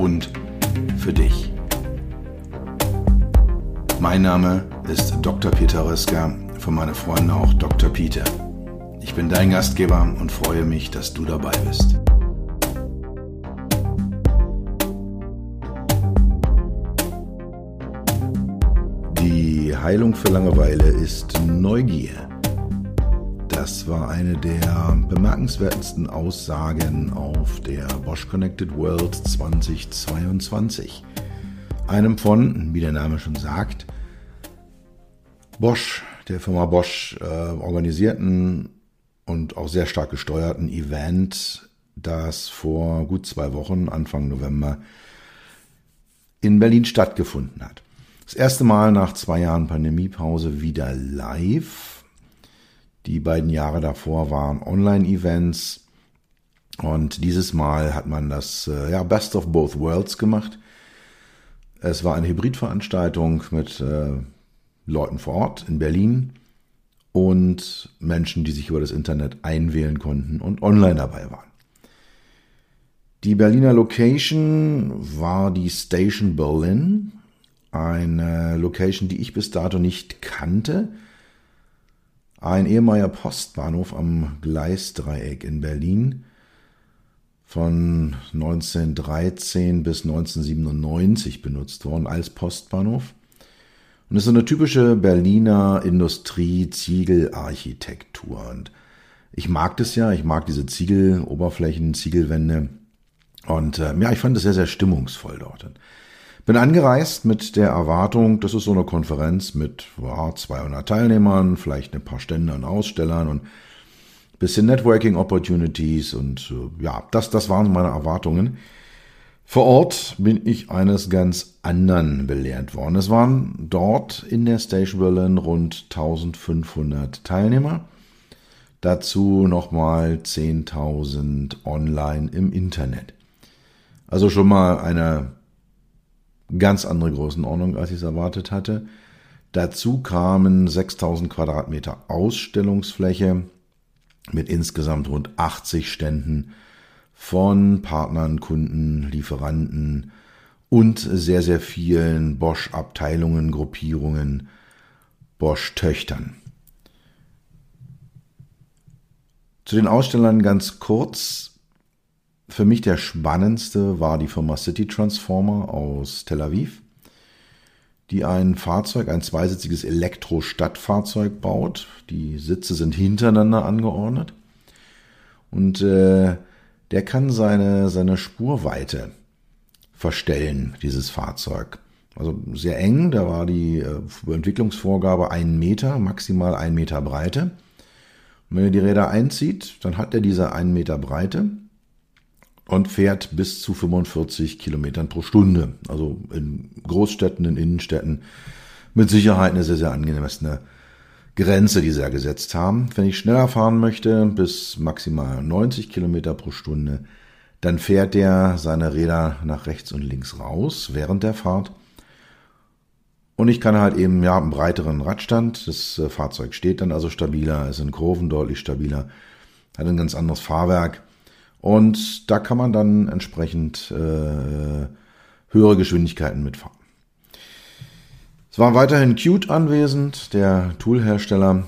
und für dich. Mein Name ist Dr. Peter Röska, von meinen Freunden auch Dr. Peter. Ich bin dein Gastgeber und freue mich, dass du dabei bist. Die Heilung für Langeweile ist Neugier. Das war eine der bemerkenswertesten Aussagen auf der Bosch Connected World 2022. Einem von, wie der Name schon sagt, Bosch, der Firma Bosch, äh, organisierten und auch sehr stark gesteuerten Event, das vor gut zwei Wochen, Anfang November, in Berlin stattgefunden hat. Das erste Mal nach zwei Jahren Pandemiepause wieder live die beiden Jahre davor waren Online-Events. Und dieses Mal hat man das äh, ja, Best of Both Worlds gemacht. Es war eine Hybridveranstaltung mit äh, Leuten vor Ort in Berlin und Menschen, die sich über das Internet einwählen konnten und online dabei waren. Die Berliner Location war die Station Berlin, eine Location, die ich bis dato nicht kannte ein ehemaliger Postbahnhof am Gleisdreieck in Berlin von 1913 bis 1997 benutzt worden als Postbahnhof. Und ist so eine typische Berliner Industrie-Ziegelarchitektur. Und ich mag das ja, ich mag diese Ziegeloberflächen, Ziegelwände. Und äh, ja, ich fand es sehr, sehr stimmungsvoll dort. Bin angereist mit der Erwartung, das ist so eine Konferenz mit ja, 200 Teilnehmern, vielleicht ein paar Stände an Ausstellern und bisschen Networking Opportunities und äh, ja, das, das waren meine Erwartungen. Vor Ort bin ich eines ganz anderen belehrt worden. Es waren dort in der Station Berlin rund 1500 Teilnehmer. Dazu nochmal 10.000 online im Internet. Also schon mal eine Ganz andere Größenordnung, als ich es erwartet hatte. Dazu kamen 6000 Quadratmeter Ausstellungsfläche mit insgesamt rund 80 Ständen von Partnern, Kunden, Lieferanten und sehr, sehr vielen Bosch-Abteilungen, Gruppierungen, Bosch-Töchtern. Zu den Ausstellern ganz kurz. Für mich der spannendste war die Firma City Transformer aus Tel Aviv, die ein Fahrzeug, ein zweisitziges Elektro-Stadtfahrzeug baut. Die Sitze sind hintereinander angeordnet und äh, der kann seine, seine Spurweite verstellen, dieses Fahrzeug. Also sehr eng, da war die äh, Entwicklungsvorgabe ein Meter, maximal ein Meter Breite. Und wenn er die Räder einzieht, dann hat er diese ein Meter Breite und fährt bis zu 45 Kilometern pro Stunde. Also in Großstädten, in Innenstädten mit Sicherheit eine sehr, sehr angemessene Grenze, die sie da gesetzt haben. Wenn ich schneller fahren möchte, bis maximal 90 Kilometer pro Stunde, dann fährt der seine Räder nach rechts und links raus während der Fahrt. Und ich kann halt eben, ja, einen breiteren Radstand. Das äh, Fahrzeug steht dann also stabiler, ist in Kurven deutlich stabiler, hat ein ganz anderes Fahrwerk und da kann man dann entsprechend äh, höhere Geschwindigkeiten mitfahren. Es war weiterhin Qt anwesend, der Toolhersteller.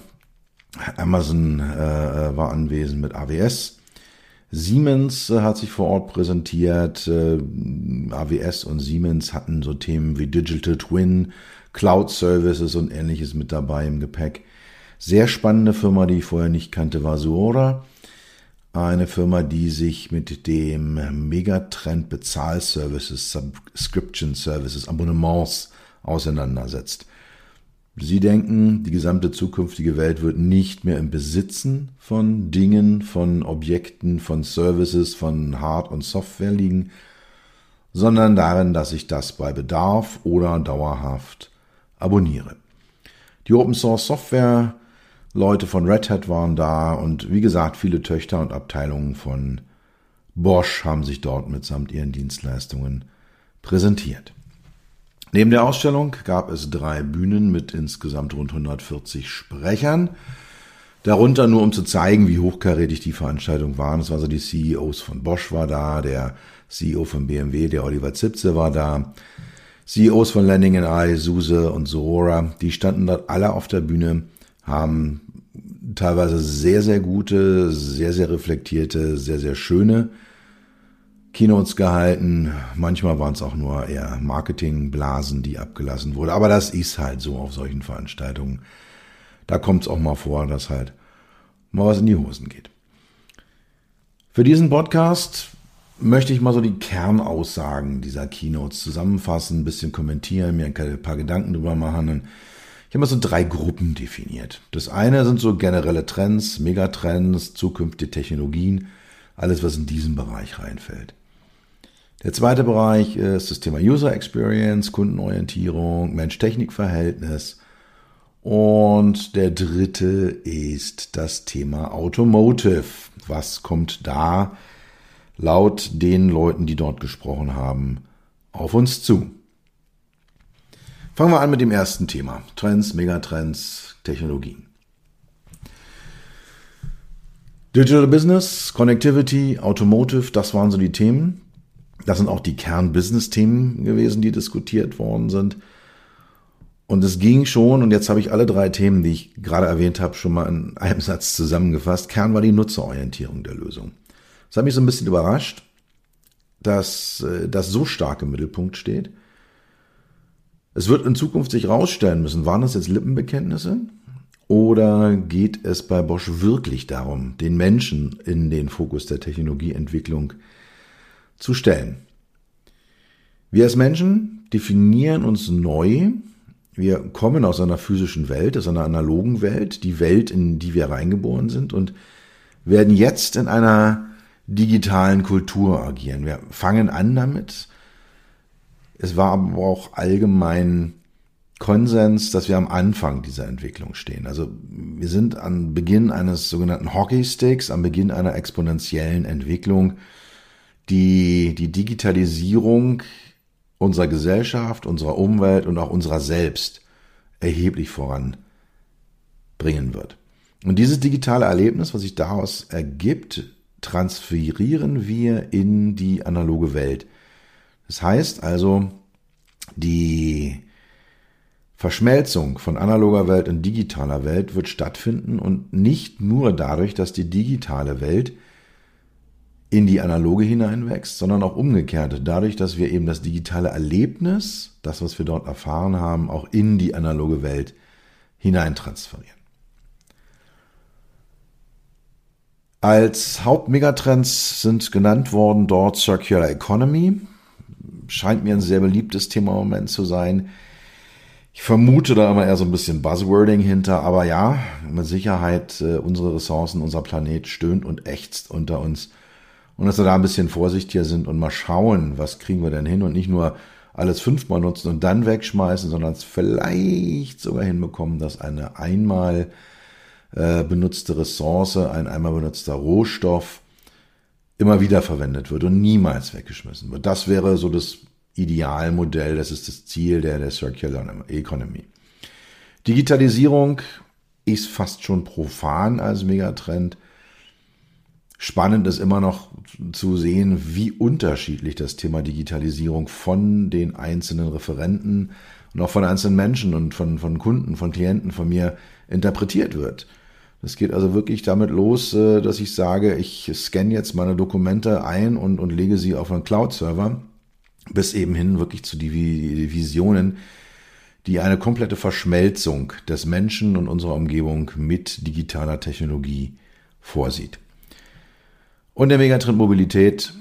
Amazon äh, war anwesend mit AWS. Siemens äh, hat sich vor Ort präsentiert. Äh, AWS und Siemens hatten so Themen wie Digital Twin, Cloud Services und ähnliches mit dabei im Gepäck. Sehr spannende Firma, die ich vorher nicht kannte, war Suora eine Firma, die sich mit dem Megatrend Bezahlservices, Subscription Services, Abonnements auseinandersetzt. Sie denken, die gesamte zukünftige Welt wird nicht mehr im Besitzen von Dingen, von Objekten, von Services, von Hard- und Software liegen, sondern darin, dass ich das bei Bedarf oder dauerhaft abonniere. Die Open Source Software Leute von Red Hat waren da und wie gesagt, viele Töchter und Abteilungen von Bosch haben sich dort mitsamt ihren Dienstleistungen präsentiert. Neben der Ausstellung gab es drei Bühnen mit insgesamt rund 140 Sprechern. Darunter nur um zu zeigen, wie hochkarätig die Veranstaltung waren. Es war so die CEOs von Bosch war da, der CEO von BMW, der Oliver Zipse war da, CEOs von Landing Eye, SUSE und Sorora, die standen dort alle auf der Bühne, haben teilweise sehr, sehr gute, sehr, sehr reflektierte, sehr, sehr schöne Keynotes gehalten. Manchmal waren es auch nur eher Marketingblasen, die abgelassen wurden. Aber das ist halt so auf solchen Veranstaltungen. Da kommt es auch mal vor, dass halt mal was in die Hosen geht. Für diesen Podcast möchte ich mal so die Kernaussagen dieser Keynotes zusammenfassen, ein bisschen kommentieren, mir ein paar Gedanken drüber machen. Und ich habe mal so drei Gruppen definiert. Das eine sind so generelle Trends, Megatrends, zukünftige Technologien, alles, was in diesen Bereich reinfällt. Der zweite Bereich ist das Thema User Experience, Kundenorientierung, Mensch-Technik-Verhältnis. Und der dritte ist das Thema Automotive. Was kommt da laut den Leuten, die dort gesprochen haben, auf uns zu? Fangen wir an mit dem ersten Thema. Trends, Megatrends, Technologien. Digital Business, Connectivity, Automotive, das waren so die Themen. Das sind auch die Kern-Business-Themen gewesen, die diskutiert worden sind. Und es ging schon, und jetzt habe ich alle drei Themen, die ich gerade erwähnt habe, schon mal in einem Satz zusammengefasst. Kern war die Nutzerorientierung der Lösung. Das hat mich so ein bisschen überrascht, dass äh, das so stark im Mittelpunkt steht. Es wird in Zukunft sich rausstellen müssen, waren das jetzt Lippenbekenntnisse? Oder geht es bei Bosch wirklich darum, den Menschen in den Fokus der Technologieentwicklung zu stellen? Wir als Menschen definieren uns neu. Wir kommen aus einer physischen Welt, aus einer analogen Welt, die Welt, in die wir reingeboren sind und werden jetzt in einer digitalen Kultur agieren. Wir fangen an damit, es war aber auch allgemein Konsens, dass wir am Anfang dieser Entwicklung stehen. Also wir sind am Beginn eines sogenannten Hockeysticks, am Beginn einer exponentiellen Entwicklung, die die Digitalisierung unserer Gesellschaft, unserer Umwelt und auch unserer selbst erheblich voranbringen wird. Und dieses digitale Erlebnis, was sich daraus ergibt, transferieren wir in die analoge Welt. Das heißt also, die Verschmelzung von analoger Welt und digitaler Welt wird stattfinden und nicht nur dadurch, dass die digitale Welt in die analoge hineinwächst, sondern auch umgekehrt, dadurch, dass wir eben das digitale Erlebnis, das, was wir dort erfahren haben, auch in die analoge Welt hineintransferieren. Als Hauptmegatrends sind genannt worden dort Circular Economy, scheint mir ein sehr beliebtes Thema im Moment zu sein. Ich vermute da immer eher so ein bisschen Buzzwording hinter, aber ja, mit Sicherheit äh, unsere Ressourcen, unser Planet stöhnt und ächzt unter uns. Und dass wir da ein bisschen vorsichtiger sind und mal schauen, was kriegen wir denn hin und nicht nur alles fünfmal nutzen und dann wegschmeißen, sondern es vielleicht sogar hinbekommen, dass eine einmal äh, benutzte Ressource, ein einmal benutzter Rohstoff immer wieder verwendet wird und niemals weggeschmissen wird. Das wäre so das Idealmodell, das ist das Ziel der, der Circular Economy. Digitalisierung ist fast schon profan als Megatrend. Spannend ist immer noch zu sehen, wie unterschiedlich das Thema Digitalisierung von den einzelnen Referenten und auch von einzelnen Menschen und von, von Kunden, von Klienten von mir interpretiert wird. Es geht also wirklich damit los, äh, dass ich sage, ich scanne jetzt meine Dokumente ein und, und lege sie auf einen Cloud-Server, bis eben hin wirklich zu die Visionen, die eine komplette Verschmelzung des Menschen und unserer Umgebung mit digitaler Technologie vorsieht. Und der Megatrend Mobilität,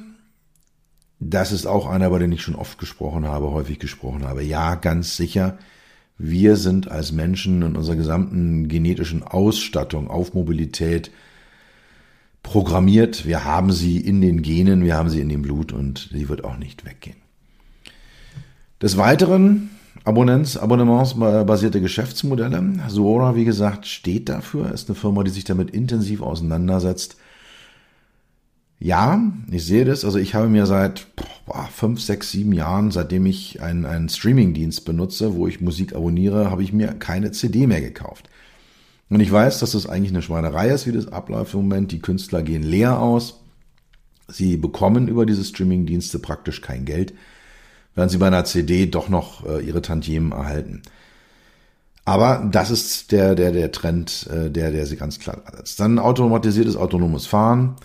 das ist auch einer, über den ich schon oft gesprochen habe, häufig gesprochen habe. Ja, ganz sicher. Wir sind als Menschen in unserer gesamten genetischen Ausstattung auf Mobilität programmiert. Wir haben sie in den Genen, wir haben sie in dem Blut und sie wird auch nicht weggehen. Des Weiteren Abonnents, abonnementsbasierte Geschäftsmodelle. Suora, wie gesagt, steht dafür, ist eine Firma, die sich damit intensiv auseinandersetzt. Ja, ich sehe das. Also ich habe mir seit boah, fünf, sechs, sieben Jahren, seitdem ich einen, einen Streaming-Dienst benutze, wo ich Musik abonniere, habe ich mir keine CD mehr gekauft. Und ich weiß, dass das eigentlich eine Schweinerei ist, wie das abläuft im Moment. Die Künstler gehen leer aus. Sie bekommen über diese Streaming-Dienste praktisch kein Geld werden sie bei einer CD doch noch äh, ihre Tantiemen erhalten. Aber das ist der, der, der Trend, äh, der, der sie ganz klar setzt. Dann automatisiertes autonomes Fahren.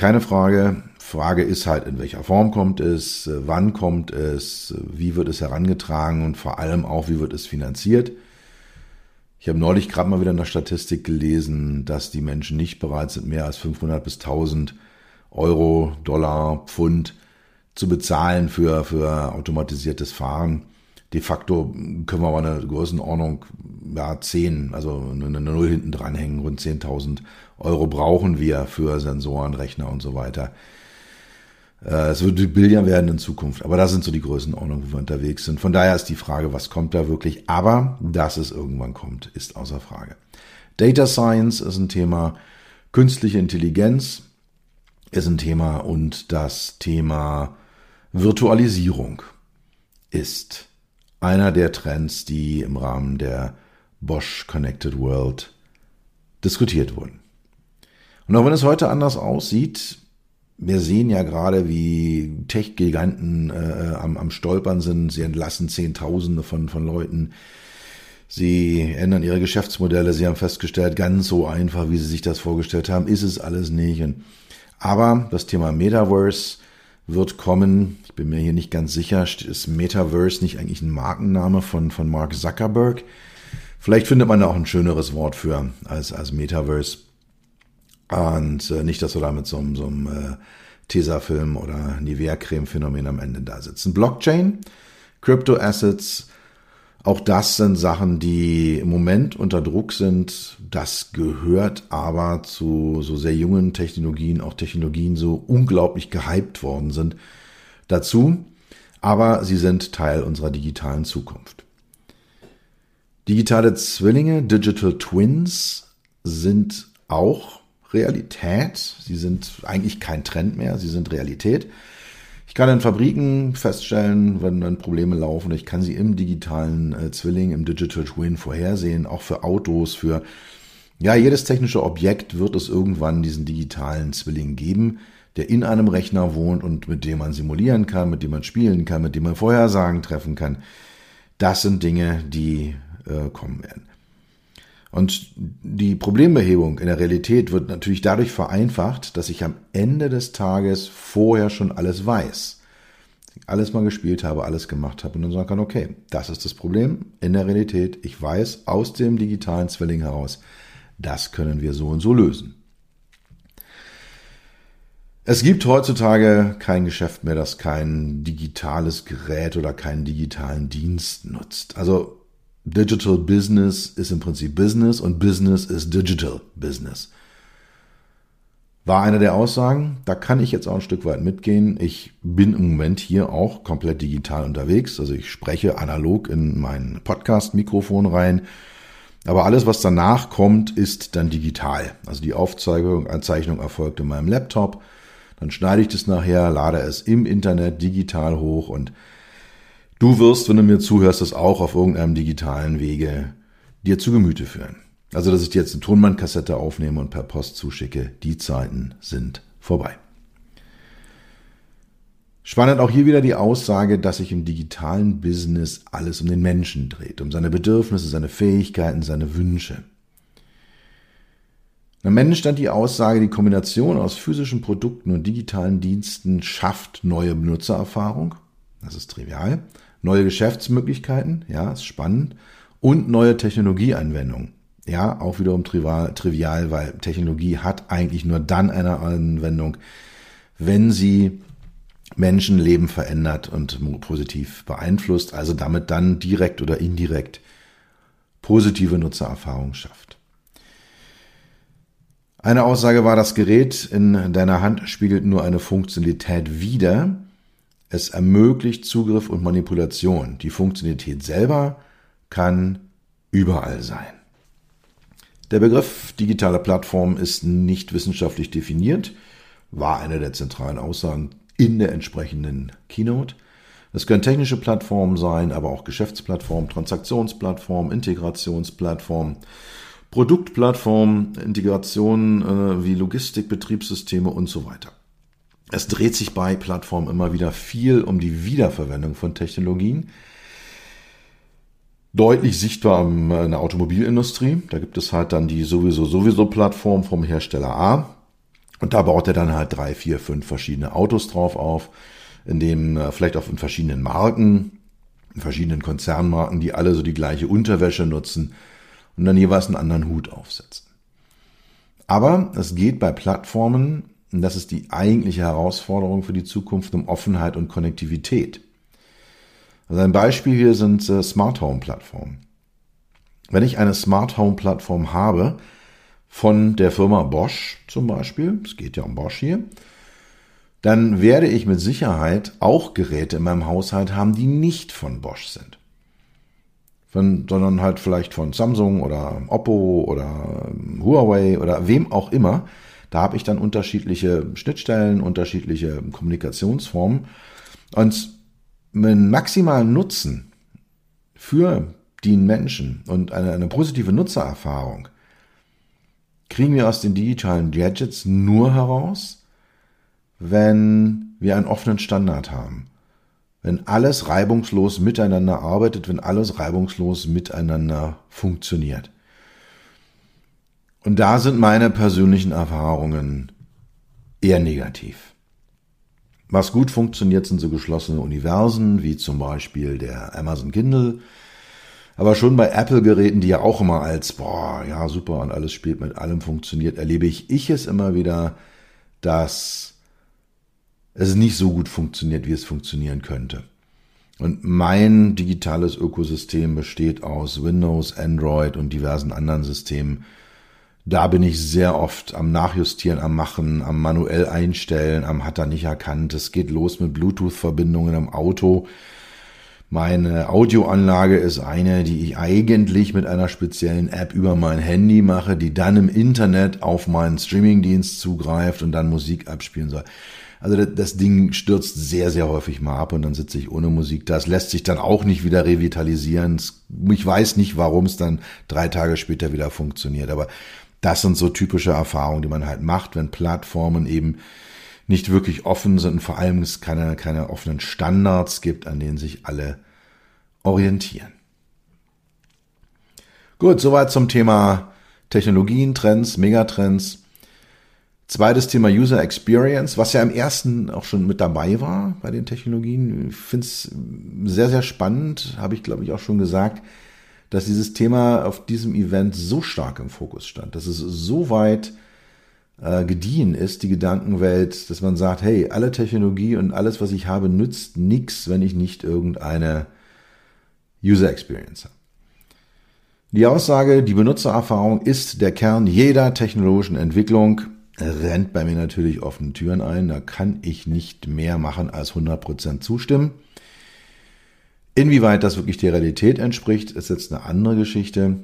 Keine Frage. Frage ist halt, in welcher Form kommt es, äh, wann kommt es, wie wird es herangetragen und vor allem auch, wie wird es finanziert. Ich habe neulich gerade mal wieder in der Statistik gelesen, dass die Menschen nicht bereit sind, mehr als 500 bis 1000 Euro, Dollar, Pfund zu bezahlen für, für automatisiertes Fahren. De facto können wir aber eine Größenordnung, ja, 10, also eine Null hinten dranhängen, rund 10.000 Euro brauchen wir für Sensoren, Rechner und so weiter. Äh, es wird Billion werden in Zukunft, aber das sind so die Größenordnungen, wo wir unterwegs sind. Von daher ist die Frage, was kommt da wirklich? Aber dass es irgendwann kommt, ist außer Frage. Data Science ist ein Thema, künstliche Intelligenz ist ein Thema und das Thema Virtualisierung ist einer der Trends, die im Rahmen der Bosch Connected World diskutiert wurden. Und auch wenn es heute anders aussieht, wir sehen ja gerade, wie Tech-Giganten äh, am, am Stolpern sind. Sie entlassen Zehntausende von, von Leuten. Sie ändern ihre Geschäftsmodelle. Sie haben festgestellt, ganz so einfach, wie sie sich das vorgestellt haben, ist es alles nicht. Aber das Thema Metaverse wird kommen. Ich bin mir hier nicht ganz sicher. Ist Metaverse nicht eigentlich ein Markenname von, von Mark Zuckerberg? Vielleicht findet man da auch ein schöneres Wort für als, als Metaverse. Und äh, nicht, dass wir da mit so einem, so einem äh, Tesafilm oder Nivea-Creme-Phänomen am Ende da sitzen. Blockchain, Crypto Assets, auch das sind Sachen, die im Moment unter Druck sind. Das gehört aber zu so sehr jungen Technologien, auch Technologien so unglaublich gehypt worden sind, dazu. Aber sie sind Teil unserer digitalen Zukunft. Digitale Zwillinge, Digital Twins, sind auch Realität. Sie sind eigentlich kein Trend mehr, sie sind Realität. Ich kann in Fabriken feststellen, wenn dann Probleme laufen. Ich kann sie im digitalen äh, Zwilling, im Digital Twin vorhersehen, auch für Autos, für ja, jedes technische Objekt wird es irgendwann diesen digitalen Zwilling geben, der in einem Rechner wohnt und mit dem man simulieren kann, mit dem man spielen kann, mit dem man Vorhersagen treffen kann. Das sind Dinge, die äh, kommen werden. Und die Problembehebung in der Realität wird natürlich dadurch vereinfacht, dass ich am Ende des Tages vorher schon alles weiß. Alles mal gespielt habe, alles gemacht habe und dann sagen kann, okay, das ist das Problem in der Realität. Ich weiß aus dem digitalen Zwilling heraus, das können wir so und so lösen. Es gibt heutzutage kein Geschäft mehr, das kein digitales Gerät oder keinen digitalen Dienst nutzt. Also Digital Business ist im Prinzip Business und Business ist Digital Business. War eine der Aussagen. Da kann ich jetzt auch ein Stück weit mitgehen. Ich bin im Moment hier auch komplett digital unterwegs. Also ich spreche analog in mein Podcast-Mikrofon rein. Aber alles, was danach kommt, ist dann digital. Also die Aufzeichnung, Anzeichnung erfolgt in meinem Laptop. Dann schneide ich das nachher, lade es im Internet digital hoch und Du wirst, wenn du mir zuhörst, das auch auf irgendeinem digitalen Wege dir zu Gemüte führen. Also, dass ich dir jetzt eine Tonbandkassette aufnehme und per Post zuschicke, die Zeiten sind vorbei. Spannend auch hier wieder die Aussage, dass sich im digitalen Business alles um den Menschen dreht, um seine Bedürfnisse, seine Fähigkeiten, seine Wünsche. Am Ende stand die Aussage, die Kombination aus physischen Produkten und digitalen Diensten schafft neue Benutzererfahrung. Das ist trivial neue Geschäftsmöglichkeiten, ja, ist spannend, und neue Technologieanwendungen. Ja, auch wiederum trivial, weil Technologie hat eigentlich nur dann eine Anwendung, wenn sie Menschenleben verändert und positiv beeinflusst, also damit dann direkt oder indirekt positive Nutzererfahrungen schafft. Eine Aussage war, das Gerät in deiner Hand spiegelt nur eine Funktionalität wider, Es ermöglicht Zugriff und Manipulation. Die Funktionalität selber kann überall sein. Der Begriff digitale Plattform ist nicht wissenschaftlich definiert, war eine der zentralen Aussagen in der entsprechenden Keynote. Es können technische Plattformen sein, aber auch Geschäftsplattformen, Transaktionsplattformen, Integrationsplattformen, Produktplattformen, Integrationen äh, wie Logistik, Betriebssysteme und so weiter. Es dreht sich bei Plattformen immer wieder viel um die Wiederverwendung von Technologien. Deutlich sichtbar in der Automobilindustrie. Da gibt es halt dann die sowieso sowieso Plattform vom Hersteller A. Und da baut er dann halt drei, vier, fünf verschiedene Autos drauf auf, in dem äh, vielleicht auch in verschiedenen Marken, in verschiedenen Konzernmarken, die alle so die gleiche Unterwäsche nutzen und dann jeweils einen anderen Hut aufsetzen. Aber es geht bei Plattformen und das ist die eigentliche Herausforderung für die Zukunft um Offenheit und Konnektivität. Also ein Beispiel hier sind äh, Smart Home Plattformen. Wenn ich eine Smart Home Plattform habe, von der Firma Bosch zum Beispiel, es geht ja um Bosch hier, dann werde ich mit Sicherheit auch Geräte in meinem Haushalt haben, die nicht von Bosch sind. Von, sondern halt vielleicht von Samsung oder Oppo oder Huawei oder wem auch immer. Da habe ich dann unterschiedliche Schnittstellen, unterschiedliche Kommunikationsformen. Und mit maximalen Nutzen für den Menschen und eine, eine positive Nutzererfahrung kriegen wir aus den digitalen Gadgets nur heraus, wenn wir einen offenen Standard haben. Wenn alles reibungslos miteinander arbeitet, wenn alles reibungslos miteinander funktioniert. Und da sind meine persönlichen Erfahrungen eher negativ. Was gut funktioniert, sind so geschlossene Universen, wie zum Beispiel der Amazon Kindle. Aber schon bei Apple-Geräten, die ja auch immer als, boah, ja, super und alles spielt mit allem funktioniert, erlebe ich, ich es immer wieder, dass es nicht so gut funktioniert, wie es funktionieren könnte. Und mein digitales Ökosystem besteht aus Windows, Android und diversen anderen Systemen, da bin ich sehr oft am Nachjustieren, am Machen, am manuell einstellen, am hat er nicht erkannt. Es geht los mit Bluetooth-Verbindungen im Auto. Meine Audioanlage ist eine, die ich eigentlich mit einer speziellen App über mein Handy mache, die dann im Internet auf meinen Streamingdienst zugreift und dann Musik abspielen soll. Also das Ding stürzt sehr, sehr häufig mal ab und dann sitze ich ohne Musik da. Es lässt sich dann auch nicht wieder revitalisieren. Ich weiß nicht, warum es dann drei Tage später wieder funktioniert. Aber das sind so typische Erfahrungen, die man halt macht, wenn Plattformen eben nicht wirklich offen sind und vor allem es keine, keine offenen Standards gibt, an denen sich alle orientieren. Gut, soweit zum Thema Technologien, Trends, Megatrends. Zweites Thema User Experience, was ja im ersten auch schon mit dabei war bei den Technologien. Ich finde es sehr, sehr spannend, habe ich glaube ich auch schon gesagt dass dieses Thema auf diesem Event so stark im Fokus stand, dass es so weit äh, gediehen ist, die Gedankenwelt, dass man sagt, hey, alle Technologie und alles, was ich habe, nützt nichts, wenn ich nicht irgendeine User Experience habe. Die Aussage, die Benutzererfahrung ist der Kern jeder technologischen Entwicklung, rennt bei mir natürlich offene Türen ein. Da kann ich nicht mehr machen als 100% zustimmen. Inwieweit das wirklich der Realität entspricht, ist jetzt eine andere Geschichte.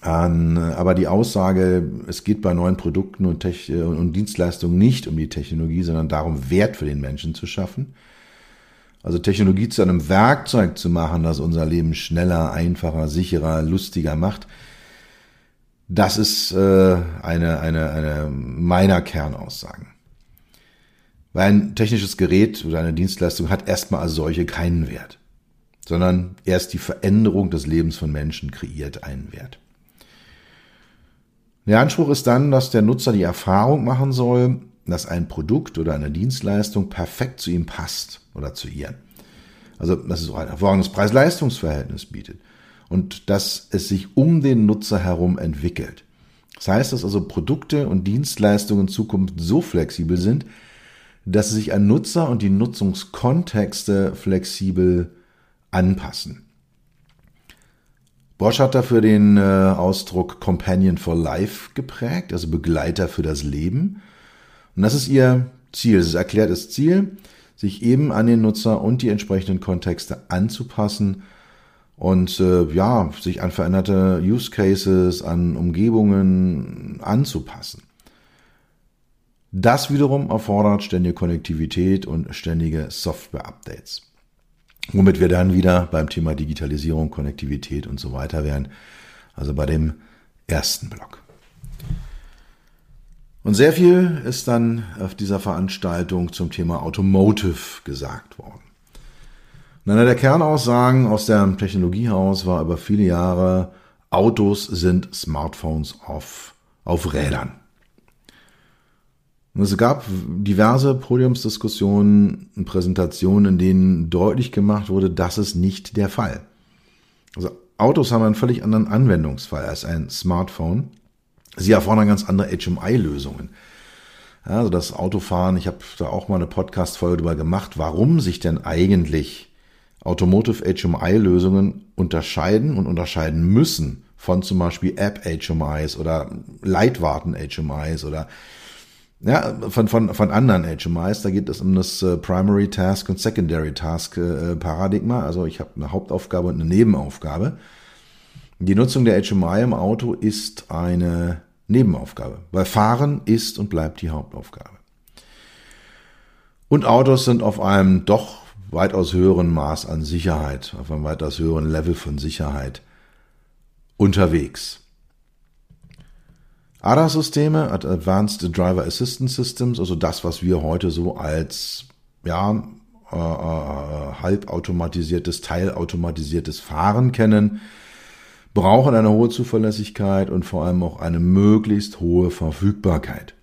Aber die Aussage, es geht bei neuen Produkten und, und, Dienstleistungen nicht um die Technologie, sondern darum, Wert für den Menschen zu schaffen. Also Technologie zu einem Werkzeug zu machen, das unser Leben schneller, einfacher, sicherer, lustiger macht. Das ist äh, eine, eine, eine meiner Kernaussagen. Weil ein technisches Gerät oder eine Dienstleistung hat erstmal als solche keinen Wert sondern erst die Veränderung des Lebens von Menschen kreiert einen Wert. Der Anspruch ist dann, dass der Nutzer die Erfahrung machen soll, dass ein Produkt oder eine Dienstleistung perfekt zu ihm passt oder zu ihr. Also, dass es auch ein hervorragendes Preis-Leistungs-Verhältnis bietet und dass es sich um den Nutzer herum entwickelt. Das heißt, dass also Produkte und Dienstleistungen in Zukunft so flexibel sind, dass sich an Nutzer und die Nutzungskontexte flexibel anpassen. Bosch hat dafür den äh, Ausdruck Companion for Life geprägt, also Begleiter für das Leben. Und das ist ihr Ziel, es ist erklärtes Ziel. sich eben an den Nutzer und die entsprechenden Kontexte anzupassen und äh, ja, sich an veränderte Use Cases, an Umgebungen anzupassen. Das wiederum erfordert ständige Konnektivität und ständige Software-Updates. Womit wir dann wieder beim Thema Digitalisierung, Konnektivität und so weiter wären. Also bei dem ersten Block. Und sehr viel ist dann auf dieser Veranstaltung zum Thema Automotive gesagt worden. Und einer der Kernaussagen aus dem Technologiehaus war über viele Jahre, Autos sind Smartphones auf, auf Rädern. Und es gab diverse Podiumsdiskussionen und Präsentationen, in denen deutlich gemacht wurde, das ist nicht der Fall. Also Autos haben einen völlig anderen Anwendungsfall als ein Smartphone. Sie erfordern ganz andere HMI-Lösungen. Also das Autofahren, ich habe da auch mal eine Podcast-Folge drüber gemacht, warum sich denn eigentlich Automotive HMI-Lösungen unterscheiden und unterscheiden müssen von zum Beispiel App-HMIs oder Leitwarten-HMIs oder ja, von, von, von anderen HMIs. Da geht es um das äh, Primary Task und Secondary Task äh, Paradigma. Also ich habe eine Hauptaufgabe und eine Nebenaufgabe. Die Nutzung der HMI im Auto ist eine Nebenaufgabe, weil Fahren ist und bleibt die Hauptaufgabe. Und Autos sind auf einem doch weitaus höheren Maß an Sicherheit, auf einem weitaus höheren Level von Sicherheit unterwegs. ADAS-Systeme, Advanced Driver Assistance Systems, also das, was wir heute so als ja, äh, äh, halbautomatisiertes, teilautomatisiertes Fahren kennen, brauchen eine hohe Zuverlässigkeit und vor allem auch eine möglichst hohe Verfügbarkeit.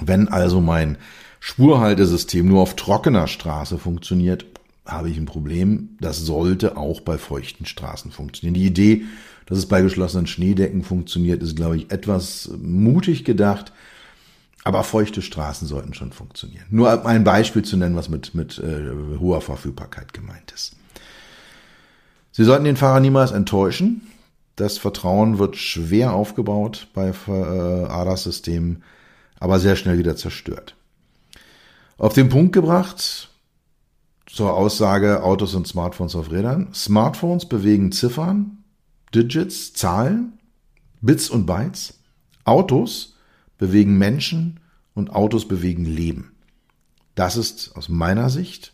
Wenn also mein Spurhaltesystem nur auf trockener Straße funktioniert, habe ich ein Problem. Das sollte auch bei feuchten Straßen funktionieren. Die Idee, dass es bei geschlossenen Schneedecken funktioniert, ist, glaube ich, etwas mutig gedacht. Aber feuchte Straßen sollten schon funktionieren. Nur ein Beispiel zu nennen, was mit, mit äh, hoher Verfügbarkeit gemeint ist. Sie sollten den Fahrer niemals enttäuschen. Das Vertrauen wird schwer aufgebaut bei äh, ADAS-Systemen, aber sehr schnell wieder zerstört. Auf den Punkt gebracht zur Aussage Autos und Smartphones auf Rädern. Smartphones bewegen Ziffern, Digits, Zahlen, Bits und Bytes. Autos bewegen Menschen und Autos bewegen Leben. Das ist aus meiner Sicht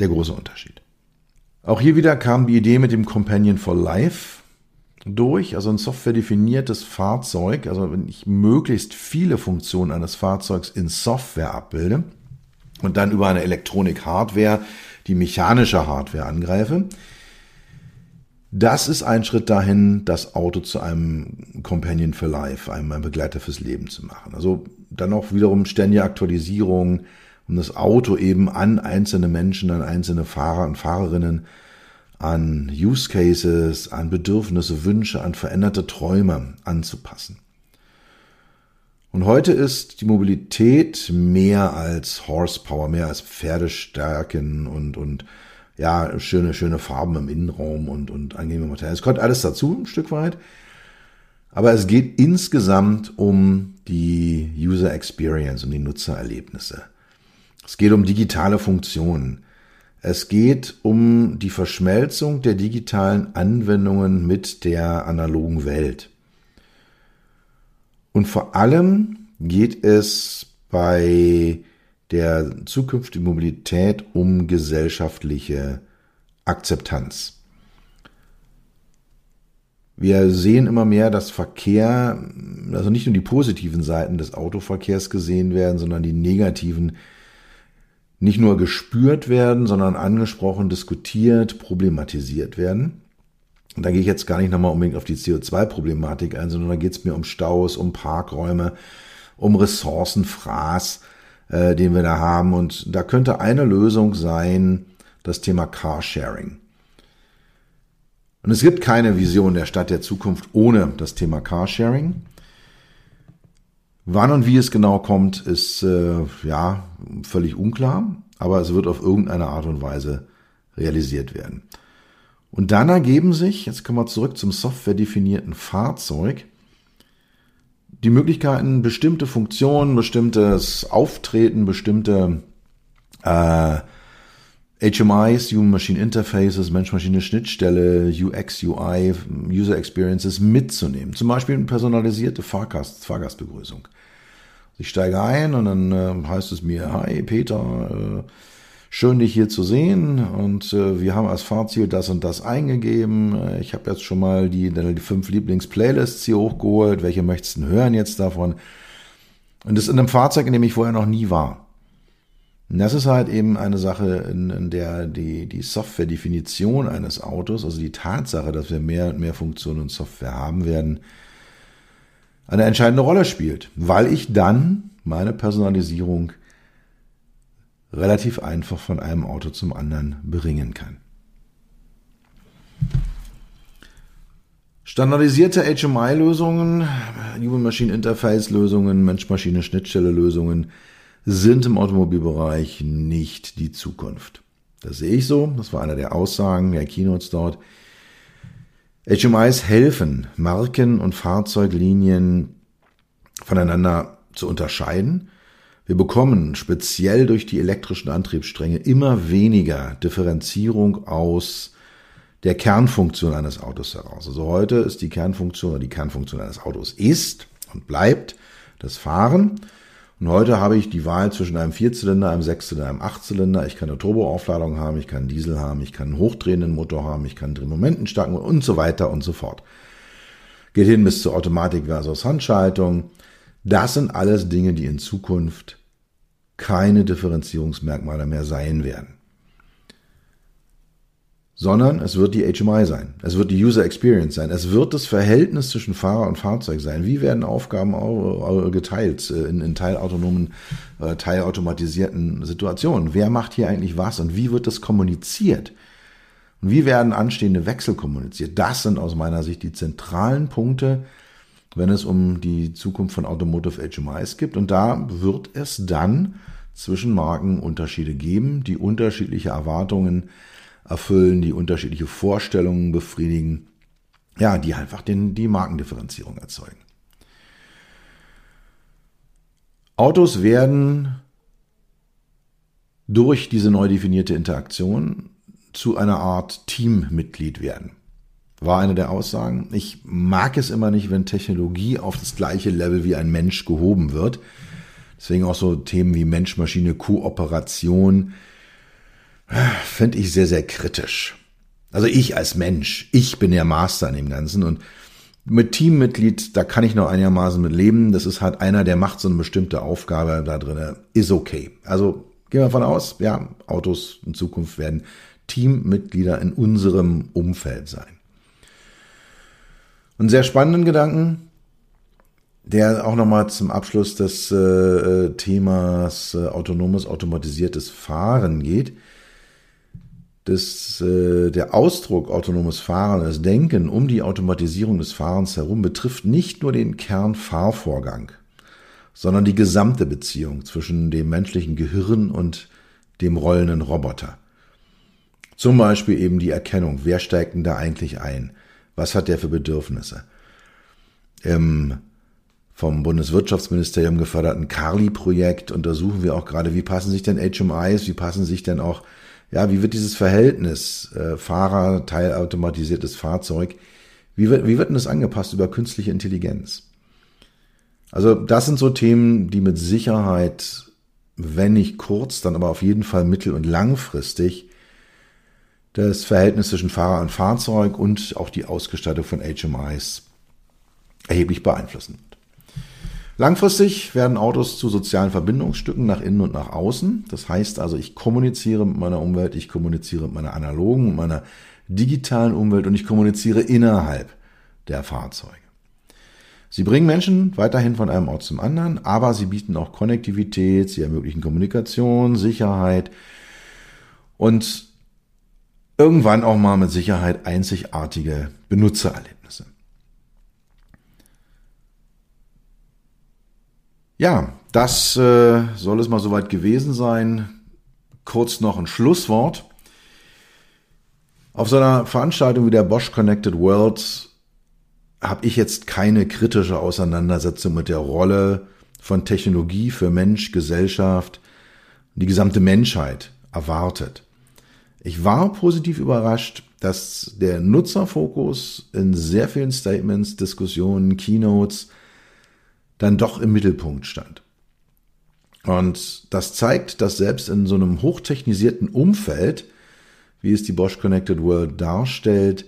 der große Unterschied. Auch hier wieder kam die Idee mit dem Companion for Life durch, also ein softwaredefiniertes Fahrzeug, also wenn ich möglichst viele Funktionen eines Fahrzeugs in Software abbilde und dann über eine Elektronik-Hardware die mechanische Hardware angreife, das ist ein Schritt dahin, das Auto zu einem Companion for Life, einem Begleiter fürs Leben zu machen. Also dann auch wiederum ständige Aktualisierung, um das Auto eben an einzelne Menschen, an einzelne Fahrer und Fahrerinnen an Use Cases, an Bedürfnisse, Wünsche, an veränderte Träume anzupassen. Und heute ist die Mobilität mehr als Horsepower, mehr als Pferdestärken und, und ja, schöne, schöne Farben im Innenraum und, und angenehme Materialien. Es kommt alles dazu, ein Stück weit. Aber es geht insgesamt um die User Experience, um die Nutzererlebnisse. Es geht um digitale Funktionen. Es geht um die Verschmelzung der digitalen Anwendungen mit der analogen Welt. Und vor allem geht es bei der zukünftigen Mobilität um gesellschaftliche Akzeptanz. Wir sehen immer mehr, dass Verkehr, also nicht nur die positiven Seiten des Autoverkehrs gesehen werden, sondern die negativen nicht nur gespürt werden, sondern angesprochen, diskutiert, problematisiert werden. Und da gehe ich jetzt gar nicht nochmal unbedingt auf die CO2-Problematik ein, sondern da geht es mir um Staus, um Parkräume, um Ressourcenfraß, äh, den wir da haben. Und da könnte eine Lösung sein, das Thema Carsharing. Und es gibt keine Vision der Stadt der Zukunft ohne das Thema Carsharing. Wann und wie es genau kommt, ist äh, ja völlig unklar, aber es wird auf irgendeine Art und Weise realisiert werden. Und dann ergeben sich, jetzt kommen wir zurück zum softwaredefinierten Fahrzeug, die Möglichkeiten, bestimmte Funktionen, bestimmtes Auftreten, bestimmte Äh, HMIs, Human Machine Interfaces, Mensch-Maschine-Schnittstelle, UX, UI, User Experiences mitzunehmen. Zum Beispiel eine personalisierte Fahrgast, Fahrgastbegrüßung. Ich steige ein und dann äh, heißt es mir, hi Peter, äh, schön dich hier zu sehen und äh, wir haben als Fahrziel das und das eingegeben. Äh, ich habe jetzt schon mal die, die fünf Lieblings-Playlists hier hochgeholt. Welche möchtest du hören jetzt davon? Und das in einem Fahrzeug, in dem ich vorher noch nie war. Und das ist halt eben eine Sache, in, in der die, die Software-Definition eines Autos, also die Tatsache, dass wir mehr und mehr Funktionen und Software haben werden, eine entscheidende Rolle spielt, weil ich dann meine Personalisierung relativ einfach von einem Auto zum anderen bringen kann. Standardisierte HMI-Lösungen, Human Machine Interface-Lösungen, Mensch-Maschine-Schnittstelle-Lösungen sind im Automobilbereich nicht die Zukunft. Das sehe ich so. Das war einer der Aussagen der Keynotes dort. HMIs helfen, Marken und Fahrzeuglinien voneinander zu unterscheiden. Wir bekommen speziell durch die elektrischen Antriebsstränge immer weniger Differenzierung aus der Kernfunktion eines Autos heraus. Also heute ist die Kernfunktion oder die Kernfunktion eines Autos ist und bleibt das Fahren. Und heute habe ich die Wahl zwischen einem Vierzylinder, einem Sechszylinder, einem Achtzylinder. Ich kann eine Turboaufladung haben, ich kann Diesel haben, ich kann einen hochdrehenden Motor haben, ich kann Drehmomenten starken und so weiter und so fort. Geht hin bis zur Automatik versus Handschaltung. Das sind alles Dinge, die in Zukunft keine Differenzierungsmerkmale mehr sein werden sondern es wird die HMI sein. Es wird die User Experience sein. Es wird das Verhältnis zwischen Fahrer und Fahrzeug sein. Wie werden Aufgaben geteilt äh, in, in teilautonomen, äh, teilautomatisierten Situationen? Wer macht hier eigentlich was und wie wird das kommuniziert? Und wie werden anstehende Wechsel kommuniziert? Das sind aus meiner Sicht die zentralen Punkte, wenn es um die Zukunft von Automotive HMIs gibt. Und da wird es dann zwischen Marken Unterschiede geben, die unterschiedliche Erwartungen erfüllen, die unterschiedliche Vorstellungen befriedigen, ja, die einfach den, die Markendifferenzierung erzeugen. Autos werden durch diese neu definierte Interaktion zu einer Art Teammitglied werden. War eine der Aussagen. Ich mag es immer nicht, wenn Technologie auf das gleiche Level wie ein Mensch gehoben wird. Deswegen auch so Themen wie Mensch-Maschine-Kooperation, fände ich sehr, sehr kritisch. Also ich als Mensch, ich bin der Master an dem Ganzen und mit Teammitglied, da kann ich noch einigermaßen mit leben. Das ist halt einer, der macht so eine bestimmte Aufgabe da drin, ist okay. Also gehen wir davon aus, ja, Autos in Zukunft werden Teammitglieder in unserem Umfeld sein. Einen sehr spannenden Gedanken, der auch nochmal zum Abschluss des äh, Themas äh, autonomes, automatisiertes Fahren geht das, äh, der Ausdruck autonomes Fahren, das Denken um die Automatisierung des Fahrens herum betrifft nicht nur den Kernfahrvorgang, sondern die gesamte Beziehung zwischen dem menschlichen Gehirn und dem rollenden Roboter. Zum Beispiel eben die Erkennung, wer steigt denn da eigentlich ein? Was hat der für Bedürfnisse? Im vom Bundeswirtschaftsministerium geförderten Carly-Projekt untersuchen wir auch gerade, wie passen sich denn HMIs, wie passen sich denn auch ja, wie wird dieses Verhältnis äh, Fahrer, teilautomatisiertes Fahrzeug, wie wird, wie wird denn das angepasst über künstliche Intelligenz? Also das sind so Themen, die mit Sicherheit, wenn nicht kurz, dann aber auf jeden Fall mittel- und langfristig das Verhältnis zwischen Fahrer und Fahrzeug und auch die Ausgestattung von HMIs erheblich beeinflussen. Langfristig werden Autos zu sozialen Verbindungsstücken nach innen und nach außen. Das heißt also, ich kommuniziere mit meiner Umwelt, ich kommuniziere mit meiner analogen, mit meiner digitalen Umwelt und ich kommuniziere innerhalb der Fahrzeuge. Sie bringen Menschen weiterhin von einem Ort zum anderen, aber sie bieten auch Konnektivität, sie ermöglichen Kommunikation, Sicherheit und irgendwann auch mal mit Sicherheit einzigartige Benutzererlebnisse. Ja, das äh, soll es mal soweit gewesen sein. Kurz noch ein Schlusswort. Auf so einer Veranstaltung wie der Bosch Connected World habe ich jetzt keine kritische Auseinandersetzung mit der Rolle von Technologie für Mensch, Gesellschaft, die gesamte Menschheit erwartet. Ich war positiv überrascht, dass der Nutzerfokus in sehr vielen Statements, Diskussionen, Keynotes dann doch im Mittelpunkt stand. Und das zeigt, dass selbst in so einem hochtechnisierten Umfeld, wie es die Bosch Connected World darstellt,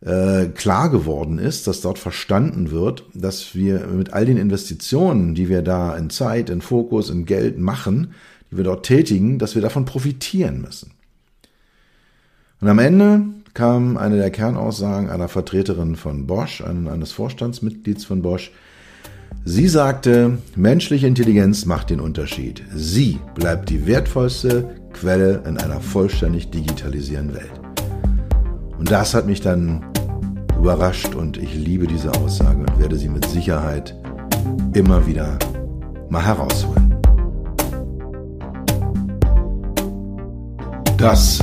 äh, klar geworden ist, dass dort verstanden wird, dass wir mit all den Investitionen, die wir da in Zeit, in Fokus, in Geld machen, die wir dort tätigen, dass wir davon profitieren müssen. Und am Ende kam eine der Kernaussagen einer Vertreterin von Bosch, eines Vorstandsmitglieds von Bosch. Sie sagte, menschliche Intelligenz macht den Unterschied. Sie bleibt die wertvollste Quelle in einer vollständig digitalisierten Welt. Und das hat mich dann überrascht und ich liebe diese Aussage und werde sie mit Sicherheit immer wieder mal herausholen. Das